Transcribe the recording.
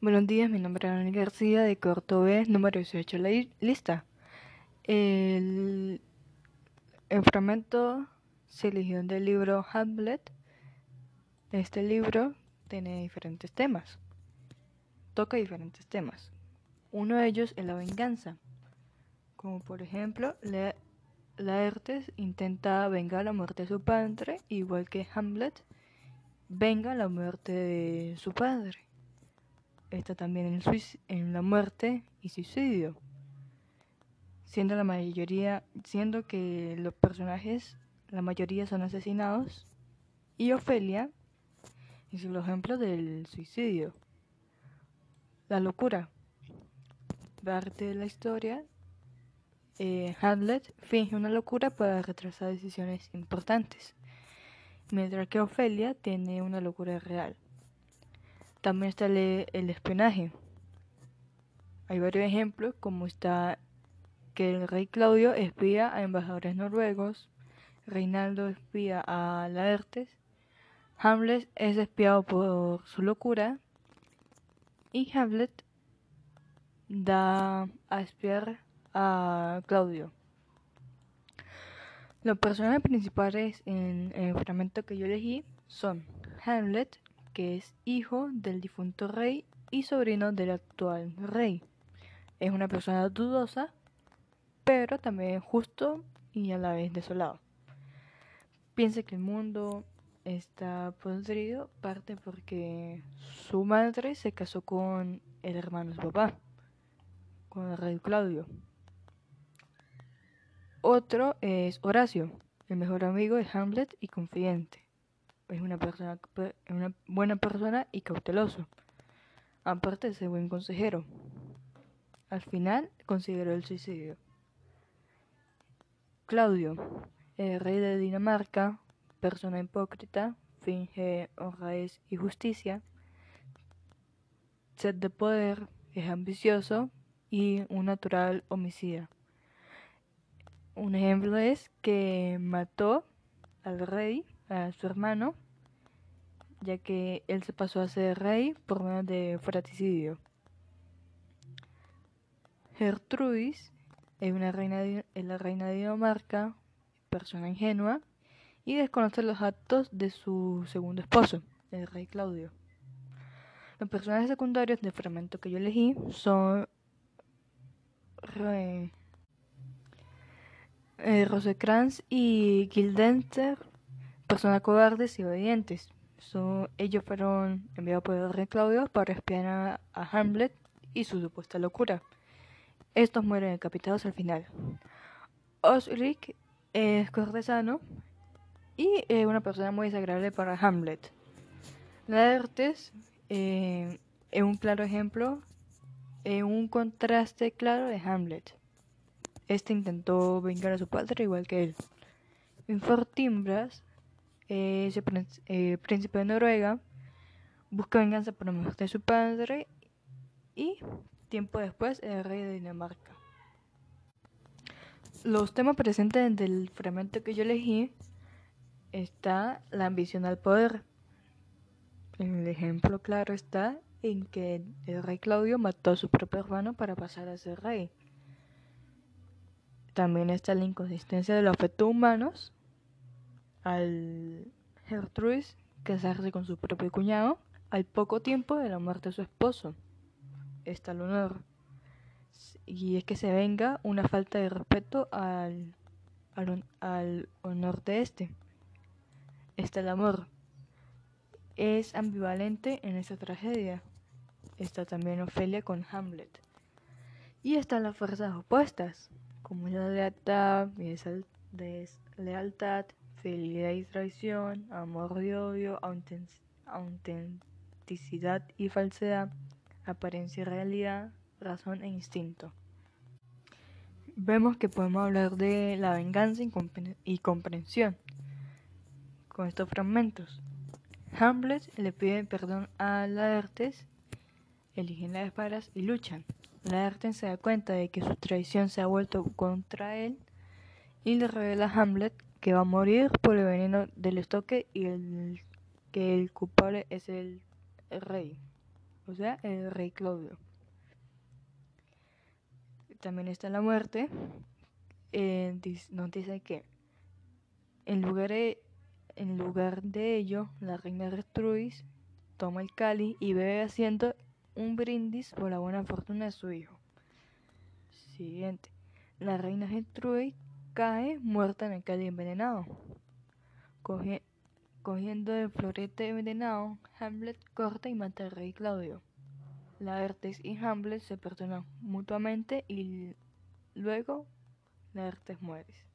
Buenos días, mi nombre es Daniel García de Corto B, número 18 la lista. El, el fragmento se eligió del libro Hamlet. Este libro tiene diferentes temas, toca diferentes temas. Uno de ellos es la venganza, como por ejemplo, la, Laertes intenta vengar la muerte de su padre, igual que Hamlet venga la muerte de su padre. Está también en, en la muerte y suicidio, siendo la mayoría, siendo que los personajes, la mayoría son asesinados, y Ofelia es el ejemplo del suicidio. La locura. Parte de la historia, eh, Hamlet finge una locura para retrasar decisiones importantes mientras que Ofelia tiene una locura real. También está el, espionaje. Hay varios ejemplos, como está que el rey Claudio espía a embajadores noruegos, Reinaldo espía a Laertes, Hamlet es espiado por su locura y Hamlet da a espiar a Claudio. Los personajes principales en, el fragmento que yo elegí son Hamlet, que es hijo del difunto rey y sobrino del actual rey. Es una persona dudosa, pero también justo y a la vez desolado. Piensa que el mundo está podrido, parte porque su madre se casó con el hermano de su papá, con el rey Claudio. Otro es Horacio, el mejor amigo de Hamlet y confidente. Es una, persona, una buena persona y cauteloso, aparte de buen consejero. Al final consideró el suicidio. Claudio, el rey de Dinamarca, persona hipócrita, finge honradez y justicia, sed de poder, es ambicioso y un natural homicida. Un ejemplo es que mató al rey, a su hermano, ya que él se pasó a ser rey por medio de fratricidio. Gertrudis es, una reina es la reina de Dinamarca, persona ingenua, y desconoce los actos de su segundo esposo, el rey Claudio. Los personajes secundarios del fragmento que yo elegí son eh, Rosekrantz y Guildenstern, personas cobardes y obedientes. ellos fueron enviados por el rey Claudio para espiar a, Hamlet y su supuesta locura. Estos mueren decapitados al final. Osric es cortesano y es una persona muy desagradable para Hamlet. Laertes eh, es un claro ejemplo, un contraste claro de Hamlet. Este intentó vengar a su padre igual que él. Infortimbras, eh, el príncipe de Noruega, busca venganza por la muerte de su padre y tiempo después el rey de Dinamarca. Los temas presentes del fragmento que yo elegí está la ambición al poder. El ejemplo claro está en que el rey Claudio mató a su propio hermano para pasar a ser rey. También está la inconsistencia de los afectos humanos al Gertrude casarse con su propio cuñado al poco tiempo de la muerte de su esposo. Está el honor. Y es que se venga una falta de respeto al, al honor de este. Está el amor. Es ambivalente en esa tragedia. Está también Ofelia con Hamlet. Y están las fuerzas opuestas como la lealtad, deslealtad, fidelidad y traición, amor y odio, autenticidad y falsedad, apariencia y realidad, razón e instinto. Vemos que podemos hablar de la venganza y comprensión con estos fragmentos. Hamlet le pide perdón a Laertes, eligen las espadas y luchan. Laertes se da cuenta de que su traición se ha vuelto contra él y le revela a Hamlet que va a morir por el veneno del estoque y el, que el culpable es el, rey, o sea, el rey Claudio. También está la muerte. Eh, dice que en lugar, de, en lugar de ello, la reina Gertrudis toma el cáliz y bebe haciendo un brindis por la buena fortuna de su hijo. Siguiente. La reina Gertrudis cae muerta en el cáliz envenenado. cogiendo el florete envenenado, Hamlet corta y mata al rey Claudio. Laertes y Hamlet se perdonan mutuamente y luego Laertes muere.